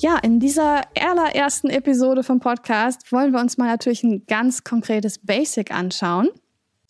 Ja, in dieser allerersten Episode vom Podcast wollen wir uns mal natürlich ein ganz konkretes Basic anschauen.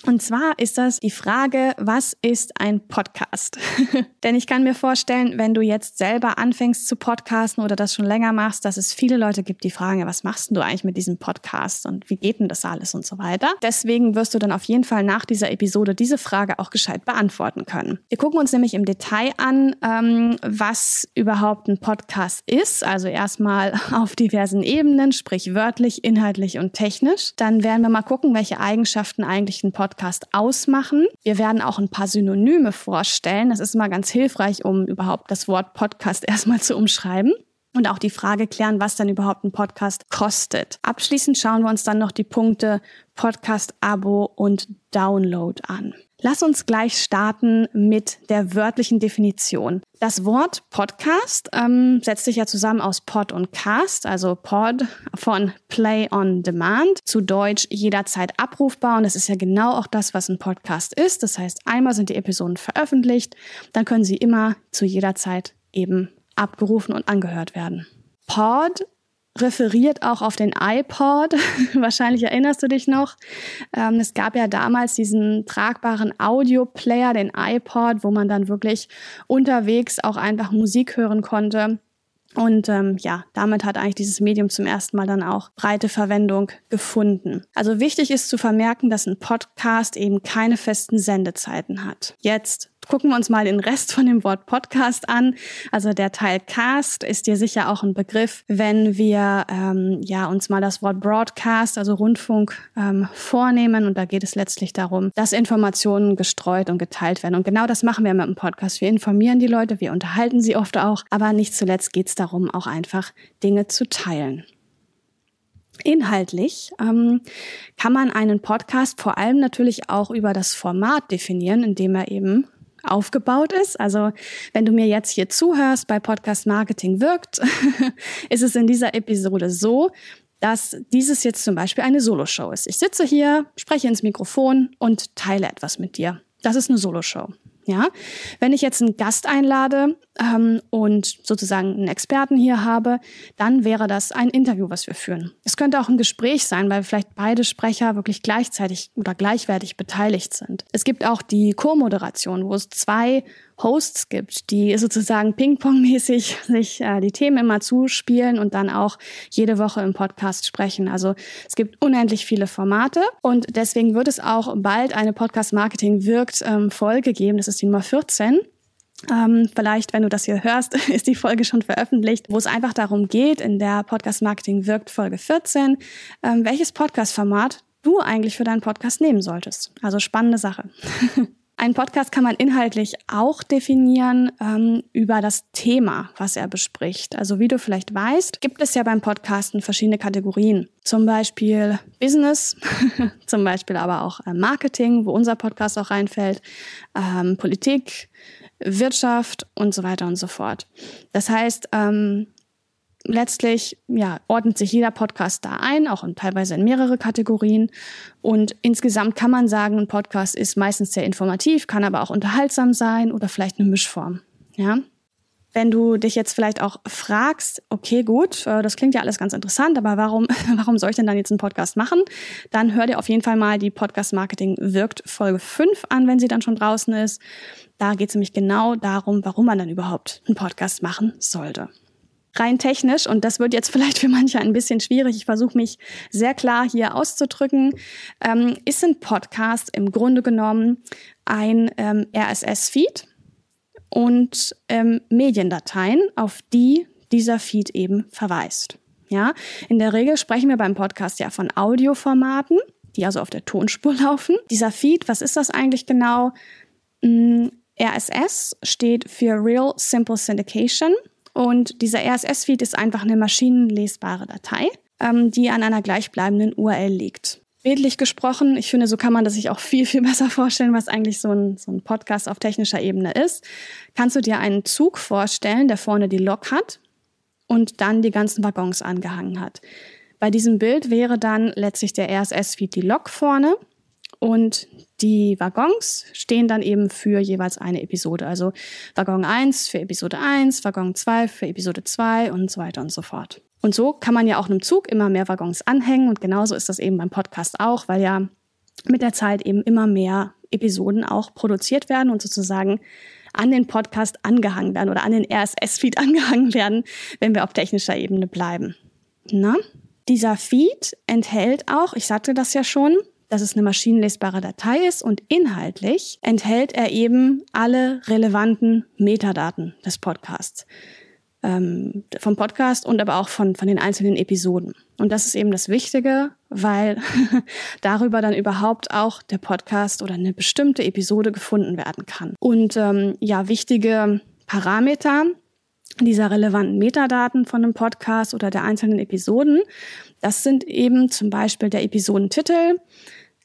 Und zwar ist das die Frage, was ist ein Podcast? Denn ich kann mir vorstellen, wenn du jetzt selber anfängst zu podcasten oder das schon länger machst, dass es viele Leute gibt, die fragen, was machst du eigentlich mit diesem Podcast und wie geht denn das alles und so weiter. Deswegen wirst du dann auf jeden Fall nach dieser Episode diese Frage auch gescheit beantworten können. Wir gucken uns nämlich im Detail an, ähm, was überhaupt ein Podcast ist. Also erstmal auf diversen Ebenen, sprich wörtlich, inhaltlich und technisch. Dann werden wir mal gucken, welche Eigenschaften eigentlich ein Podcast Podcast ausmachen. Wir werden auch ein paar Synonyme vorstellen. Das ist immer ganz hilfreich, um überhaupt das Wort Podcast erstmal zu umschreiben und auch die Frage klären, was dann überhaupt ein Podcast kostet. Abschließend schauen wir uns dann noch die Punkte Podcast-Abo und Download an. Lass uns gleich starten mit der wörtlichen Definition. Das Wort Podcast ähm, setzt sich ja zusammen aus Pod und Cast, also Pod von Play on Demand, zu Deutsch jederzeit abrufbar. Und das ist ja genau auch das, was ein Podcast ist. Das heißt, einmal sind die Episoden veröffentlicht, dann können sie immer zu jeder Zeit eben abgerufen und angehört werden. Pod referiert auch auf den iPod. Wahrscheinlich erinnerst du dich noch. Ähm, es gab ja damals diesen tragbaren Audio-Player, den iPod, wo man dann wirklich unterwegs auch einfach Musik hören konnte. Und ähm, ja, damit hat eigentlich dieses Medium zum ersten Mal dann auch breite Verwendung gefunden. Also wichtig ist zu vermerken, dass ein Podcast eben keine festen Sendezeiten hat. Jetzt gucken wir uns mal den Rest von dem Wort Podcast an. Also der Teil Cast ist dir sicher auch ein Begriff, wenn wir ähm, ja uns mal das Wort Broadcast, also Rundfunk, ähm, vornehmen. Und da geht es letztlich darum, dass Informationen gestreut und geteilt werden. Und genau das machen wir mit dem Podcast. Wir informieren die Leute, wir unterhalten sie oft auch, aber nicht zuletzt geht es darum, auch einfach Dinge zu teilen. Inhaltlich ähm, kann man einen Podcast vor allem natürlich auch über das Format definieren, indem er eben aufgebaut ist. Also wenn du mir jetzt hier zuhörst bei Podcast Marketing wirkt, ist es in dieser Episode so, dass dieses jetzt zum Beispiel eine Soloshow ist. Ich sitze hier, spreche ins Mikrofon und teile etwas mit dir. Das ist eine Soloshow. Ja, wenn ich jetzt einen Gast einlade ähm, und sozusagen einen Experten hier habe, dann wäre das ein Interview, was wir führen. Es könnte auch ein Gespräch sein, weil vielleicht beide Sprecher wirklich gleichzeitig oder gleichwertig beteiligt sind. Es gibt auch die Co-Moderation, wo es zwei Hosts gibt, die sozusagen Ping-Pong-mäßig sich äh, die Themen immer zuspielen und dann auch jede Woche im Podcast sprechen. Also es gibt unendlich viele Formate und deswegen wird es auch bald eine Podcast-Marketing wirkt ähm, Folge geben. Das ist die Nummer 14. Ähm, vielleicht, wenn du das hier hörst, ist die Folge schon veröffentlicht, wo es einfach darum geht, in der Podcast Marketing wirkt Folge 14, ähm, welches Podcast-Format du eigentlich für deinen Podcast nehmen solltest. Also spannende Sache. Ein Podcast kann man inhaltlich auch definieren ähm, über das Thema, was er bespricht. Also wie du vielleicht weißt, gibt es ja beim Podcasten verschiedene Kategorien. Zum Beispiel Business, zum Beispiel aber auch äh, Marketing, wo unser Podcast auch reinfällt, ähm, Politik, Wirtschaft und so weiter und so fort. Das heißt, ähm, letztlich ja, ordnet sich jeder Podcast da ein, auch in, teilweise in mehrere Kategorien. Und insgesamt kann man sagen, ein Podcast ist meistens sehr informativ, kann aber auch unterhaltsam sein oder vielleicht eine Mischform. Ja? Wenn du dich jetzt vielleicht auch fragst, okay, gut, äh, das klingt ja alles ganz interessant, aber warum, warum soll ich denn dann jetzt einen Podcast machen? Dann hör dir auf jeden Fall mal die Podcast Marketing wirkt Folge 5 an, wenn sie dann schon draußen ist. Da geht es nämlich genau darum, warum man dann überhaupt einen Podcast machen sollte rein technisch, und das wird jetzt vielleicht für manche ein bisschen schwierig, ich versuche mich sehr klar hier auszudrücken, ähm, ist ein Podcast im Grunde genommen ein ähm, RSS-Feed und ähm, Mediendateien, auf die dieser Feed eben verweist. Ja, in der Regel sprechen wir beim Podcast ja von Audioformaten, die also auf der Tonspur laufen. Dieser Feed, was ist das eigentlich genau? Mm, RSS steht für Real Simple Syndication und dieser RSS-Feed ist einfach eine maschinenlesbare Datei, ähm, die an einer gleichbleibenden URL liegt. bildlich gesprochen. Ich finde, so kann man das sich auch viel, viel besser vorstellen, was eigentlich so ein, so ein Podcast auf technischer Ebene ist. Kannst du dir einen Zug vorstellen, der vorne die Lok hat und dann die ganzen Waggons angehangen hat. Bei diesem Bild wäre dann letztlich der RSS-Feed die Lok vorne und die Waggons stehen dann eben für jeweils eine Episode. Also Waggon 1 für Episode 1, Waggon 2 für Episode 2 und so weiter und so fort. Und so kann man ja auch einem Zug immer mehr Waggons anhängen und genauso ist das eben beim Podcast auch, weil ja mit der Zeit eben immer mehr Episoden auch produziert werden und sozusagen an den Podcast angehangen werden oder an den RSS-Feed angehangen werden, wenn wir auf technischer Ebene bleiben. Na? Dieser Feed enthält auch, ich sagte das ja schon, dass es eine maschinenlesbare Datei ist und inhaltlich enthält er eben alle relevanten Metadaten des Podcasts. Ähm, vom Podcast und aber auch von, von den einzelnen Episoden. Und das ist eben das Wichtige, weil darüber dann überhaupt auch der Podcast oder eine bestimmte Episode gefunden werden kann. Und ähm, ja, wichtige Parameter dieser relevanten Metadaten von einem Podcast oder der einzelnen Episoden, das sind eben zum Beispiel der Episodentitel,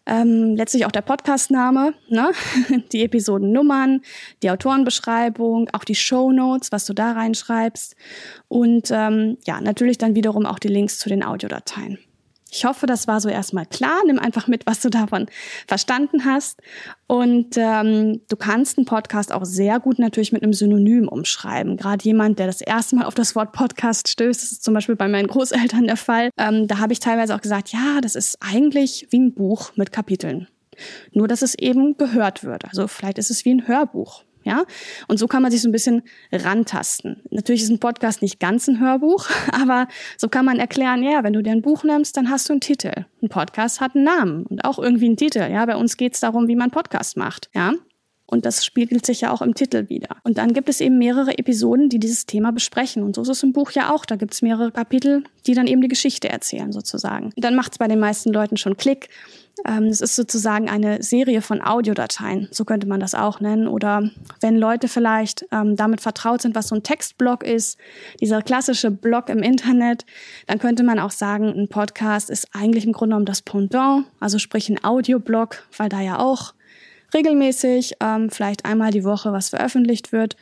ähm, letztlich auch der Podcastname, ne? die Episodennummern, die Autorenbeschreibung, auch die Show Notes, was du da reinschreibst und ähm, ja, natürlich dann wiederum auch die Links zu den Audiodateien. Ich hoffe, das war so erstmal klar. Nimm einfach mit, was du davon verstanden hast. Und ähm, du kannst einen Podcast auch sehr gut natürlich mit einem Synonym umschreiben. Gerade jemand, der das erste Mal auf das Wort Podcast stößt, das ist zum Beispiel bei meinen Großeltern der Fall. Ähm, da habe ich teilweise auch gesagt, ja, das ist eigentlich wie ein Buch mit Kapiteln. Nur, dass es eben gehört wird. Also vielleicht ist es wie ein Hörbuch. Ja, und so kann man sich so ein bisschen rantasten. Natürlich ist ein Podcast nicht ganz ein Hörbuch, aber so kann man erklären, ja, wenn du dir ein Buch nimmst, dann hast du einen Titel. Ein Podcast hat einen Namen und auch irgendwie einen Titel. Ja, bei uns geht es darum, wie man Podcast macht. Ja, und das spiegelt sich ja auch im Titel wieder. Und dann gibt es eben mehrere Episoden, die dieses Thema besprechen. Und so ist es im Buch ja auch. Da gibt es mehrere Kapitel, die dann eben die Geschichte erzählen, sozusagen. Und dann macht es bei den meisten Leuten schon Klick. Ähm, es ist sozusagen eine Serie von Audiodateien, so könnte man das auch nennen. Oder wenn Leute vielleicht ähm, damit vertraut sind, was so ein Textblog ist, dieser klassische Blog im Internet, dann könnte man auch sagen, ein Podcast ist eigentlich im Grunde genommen das Pendant, also sprich ein Audioblog, weil da ja auch regelmäßig, ähm, vielleicht einmal die Woche was veröffentlicht wird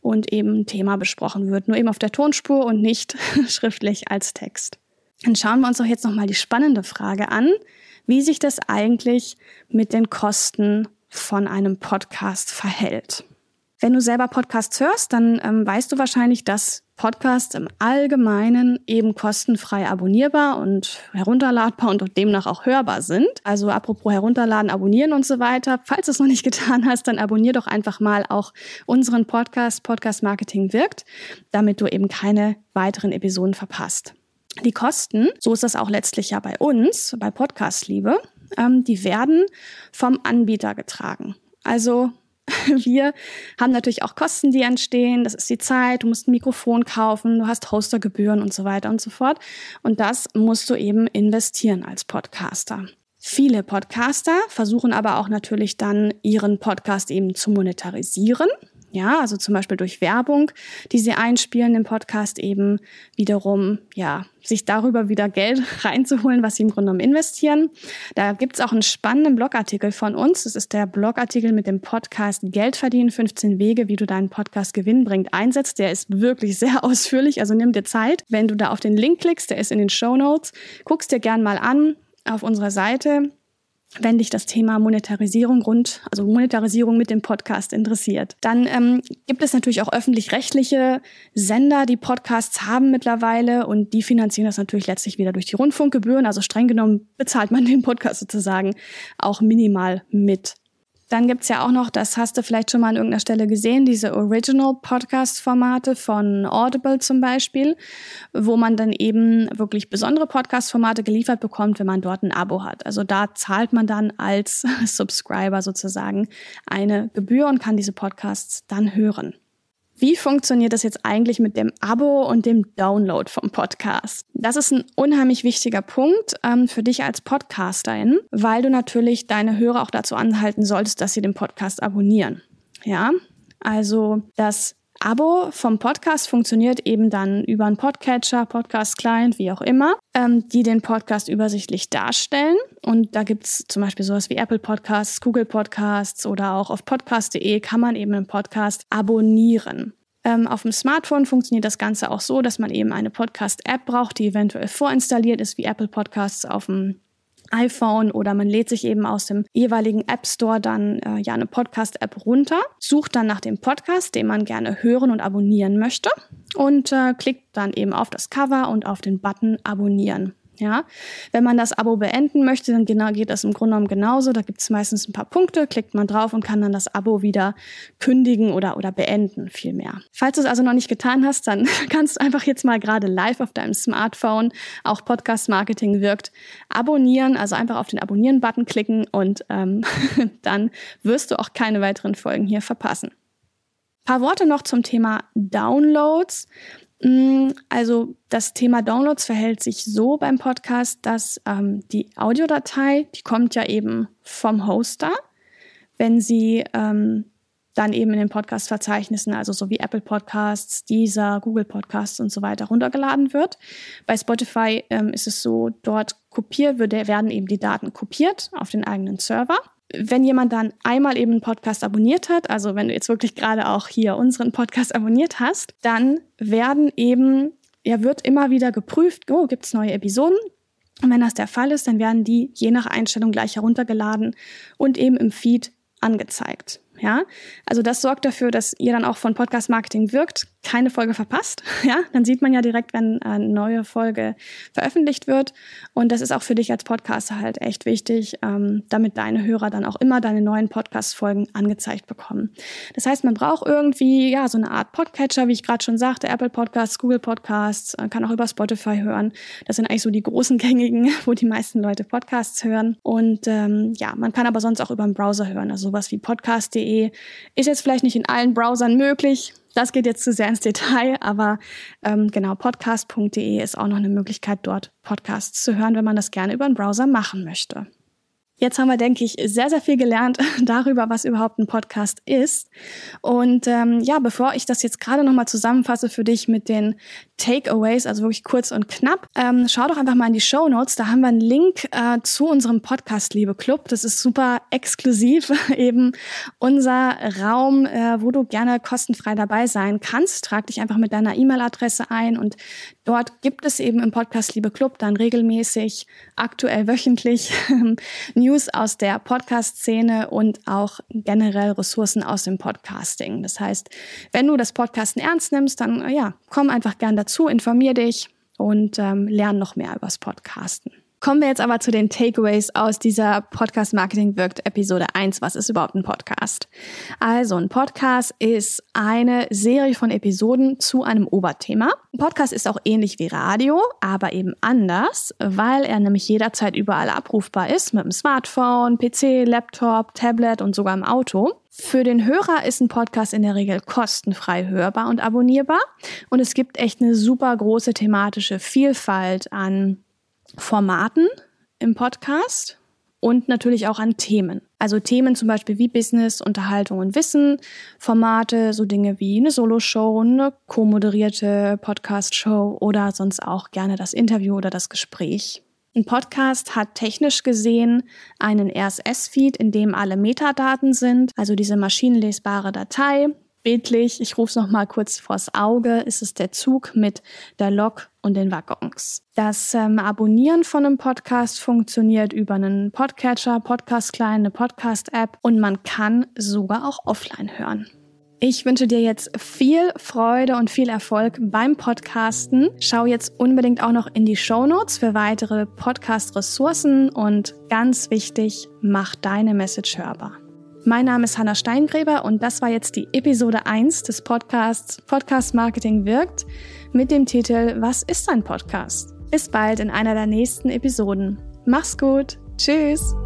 und eben ein Thema besprochen wird, nur eben auf der Tonspur und nicht schriftlich als Text. Dann schauen wir uns doch jetzt nochmal die spannende Frage an wie sich das eigentlich mit den Kosten von einem Podcast verhält. Wenn du selber Podcasts hörst, dann ähm, weißt du wahrscheinlich, dass Podcasts im Allgemeinen eben kostenfrei abonnierbar und herunterladbar und demnach auch hörbar sind. Also apropos herunterladen, abonnieren und so weiter. Falls du es noch nicht getan hast, dann abonnier doch einfach mal auch unseren Podcast Podcast Marketing wirkt, damit du eben keine weiteren Episoden verpasst. Die Kosten, so ist das auch letztlich ja bei uns, bei Podcast Liebe, ähm, die werden vom Anbieter getragen. Also wir haben natürlich auch Kosten, die entstehen. Das ist die Zeit, du musst ein Mikrofon kaufen, du hast Hostergebühren und so weiter und so fort. Und das musst du eben investieren als Podcaster. Viele Podcaster versuchen aber auch natürlich dann ihren Podcast eben zu monetarisieren. Ja, also zum Beispiel durch Werbung, die sie einspielen im Podcast eben wiederum, ja, sich darüber wieder Geld reinzuholen, was sie im Grunde genommen investieren. Da gibt's auch einen spannenden Blogartikel von uns. Das ist der Blogartikel mit dem Podcast Geld verdienen, 15 Wege, wie du deinen Podcast gewinnbringend einsetzt. Der ist wirklich sehr ausführlich, also nimm dir Zeit. Wenn du da auf den Link klickst, der ist in den Show Notes, guckst dir gern mal an auf unserer Seite wenn dich das Thema Monetarisierung rund, also Monetarisierung mit dem Podcast interessiert. Dann ähm, gibt es natürlich auch öffentlich-rechtliche Sender, die Podcasts haben mittlerweile und die finanzieren das natürlich letztlich wieder durch die Rundfunkgebühren. Also streng genommen bezahlt man den Podcast sozusagen auch minimal mit. Dann gibt's ja auch noch, das hast du vielleicht schon mal an irgendeiner Stelle gesehen, diese Original-Podcast-Formate von Audible zum Beispiel, wo man dann eben wirklich besondere Podcast-Formate geliefert bekommt, wenn man dort ein Abo hat. Also da zahlt man dann als Subscriber sozusagen eine Gebühr und kann diese Podcasts dann hören. Wie funktioniert das jetzt eigentlich mit dem Abo und dem Download vom Podcast? Das ist ein unheimlich wichtiger Punkt ähm, für dich als Podcasterin, weil du natürlich deine Hörer auch dazu anhalten solltest, dass sie den Podcast abonnieren. Ja, also das Abo vom Podcast funktioniert eben dann über einen Podcatcher, Podcast-Client, wie auch immer, ähm, die den Podcast übersichtlich darstellen. Und da gibt's zum Beispiel sowas wie Apple Podcasts, Google Podcasts oder auch auf podcast.de kann man eben einen Podcast abonnieren. Ähm, auf dem Smartphone funktioniert das Ganze auch so, dass man eben eine Podcast-App braucht, die eventuell vorinstalliert ist, wie Apple Podcasts auf dem iPhone oder man lädt sich eben aus dem jeweiligen App Store dann äh, ja eine Podcast-App runter, sucht dann nach dem Podcast, den man gerne hören und abonnieren möchte und äh, klickt dann eben auf das Cover und auf den Button Abonnieren. Ja, wenn man das Abo beenden möchte, dann genau, geht das im Grunde genommen genauso. Da gibt es meistens ein paar Punkte, klickt man drauf und kann dann das Abo wieder kündigen oder, oder beenden, vielmehr. Falls du es also noch nicht getan hast, dann kannst du einfach jetzt mal gerade live auf deinem Smartphone, auch Podcast Marketing wirkt, abonnieren, also einfach auf den Abonnieren-Button klicken und ähm, dann wirst du auch keine weiteren Folgen hier verpassen. Paar Worte noch zum Thema Downloads. Mm, also das Thema Downloads verhält sich so beim Podcast, dass ähm, die Audiodatei, die kommt ja eben vom Hoster, wenn sie ähm, dann eben in den Podcast-Verzeichnissen, also so wie Apple Podcasts, Deezer, Google Podcasts und so weiter runtergeladen wird. Bei Spotify ähm, ist es so, dort kopiert werden eben die Daten kopiert auf den eigenen Server wenn jemand dann einmal eben einen Podcast abonniert hat, also wenn du jetzt wirklich gerade auch hier unseren Podcast abonniert hast, dann werden eben, ja, wird immer wieder geprüft, oh, gibt es neue Episoden? Und wenn das der Fall ist, dann werden die je nach Einstellung gleich heruntergeladen und eben im Feed angezeigt. Ja, also das sorgt dafür, dass ihr dann auch von Podcast Marketing wirkt, keine Folge verpasst. Ja, dann sieht man ja direkt, wenn eine neue Folge veröffentlicht wird. Und das ist auch für dich als Podcaster halt echt wichtig, ähm, damit deine Hörer dann auch immer deine neuen Podcast-Folgen angezeigt bekommen. Das heißt, man braucht irgendwie ja so eine Art Podcatcher, wie ich gerade schon sagte, Apple Podcasts, Google Podcasts, äh, kann auch über Spotify hören. Das sind eigentlich so die großen gängigen, wo die meisten Leute Podcasts hören. Und ähm, ja, man kann aber sonst auch über den Browser hören, also sowas wie podcast.de podcast.de ist jetzt vielleicht nicht in allen Browsern möglich. Das geht jetzt zu sehr ins Detail, aber ähm, genau, podcast.de ist auch noch eine Möglichkeit, dort Podcasts zu hören, wenn man das gerne über einen Browser machen möchte. Jetzt haben wir, denke ich, sehr, sehr viel gelernt darüber, was überhaupt ein Podcast ist. Und ähm, ja, bevor ich das jetzt gerade nochmal zusammenfasse für dich mit den Takeaways, also wirklich kurz und knapp, ähm, schau doch einfach mal in die Show Notes. Da haben wir einen Link äh, zu unserem Podcast Liebe Club. Das ist super exklusiv, eben unser Raum, äh, wo du gerne kostenfrei dabei sein kannst. Trag dich einfach mit deiner E-Mail-Adresse ein und dort gibt es eben im Podcast Liebe Club dann regelmäßig, aktuell wöchentlich News aus der Podcast-Szene und auch generell Ressourcen aus dem Podcasting. Das heißt, wenn du das Podcasten ernst nimmst, dann ja, komm einfach gern dazu, informier dich und ähm, lern noch mehr übers Podcasten. Kommen wir jetzt aber zu den Takeaways aus dieser Podcast Marketing wirkt Episode 1. Was ist überhaupt ein Podcast? Also ein Podcast ist eine Serie von Episoden zu einem Oberthema. Ein Podcast ist auch ähnlich wie Radio, aber eben anders, weil er nämlich jederzeit überall abrufbar ist mit dem Smartphone, PC, Laptop, Tablet und sogar im Auto. Für den Hörer ist ein Podcast in der Regel kostenfrei hörbar und abonnierbar. Und es gibt echt eine super große thematische Vielfalt an Formaten im Podcast und natürlich auch an Themen. Also Themen zum Beispiel wie Business, Unterhaltung und Wissen, Formate, so Dinge wie eine Solo-Show, eine co-moderierte Podcast-Show oder sonst auch gerne das Interview oder das Gespräch. Ein Podcast hat technisch gesehen einen RSS-Feed, in dem alle Metadaten sind, also diese maschinenlesbare Datei, bildlich, ich rufe es nochmal kurz vors Auge, ist es der Zug mit der Lok und den Waggons. Das ähm, Abonnieren von einem Podcast funktioniert über einen Podcatcher, Podcast-Client, eine Podcast-App und man kann sogar auch offline hören. Ich wünsche dir jetzt viel Freude und viel Erfolg beim Podcasten. Schau jetzt unbedingt auch noch in die Show Notes für weitere Podcast-Ressourcen und ganz wichtig, mach deine Message hörbar. Mein Name ist Hanna Steingräber und das war jetzt die Episode 1 des Podcasts Podcast Marketing wirkt mit dem Titel Was ist ein Podcast? Bis bald in einer der nächsten Episoden. Mach's gut. Tschüss.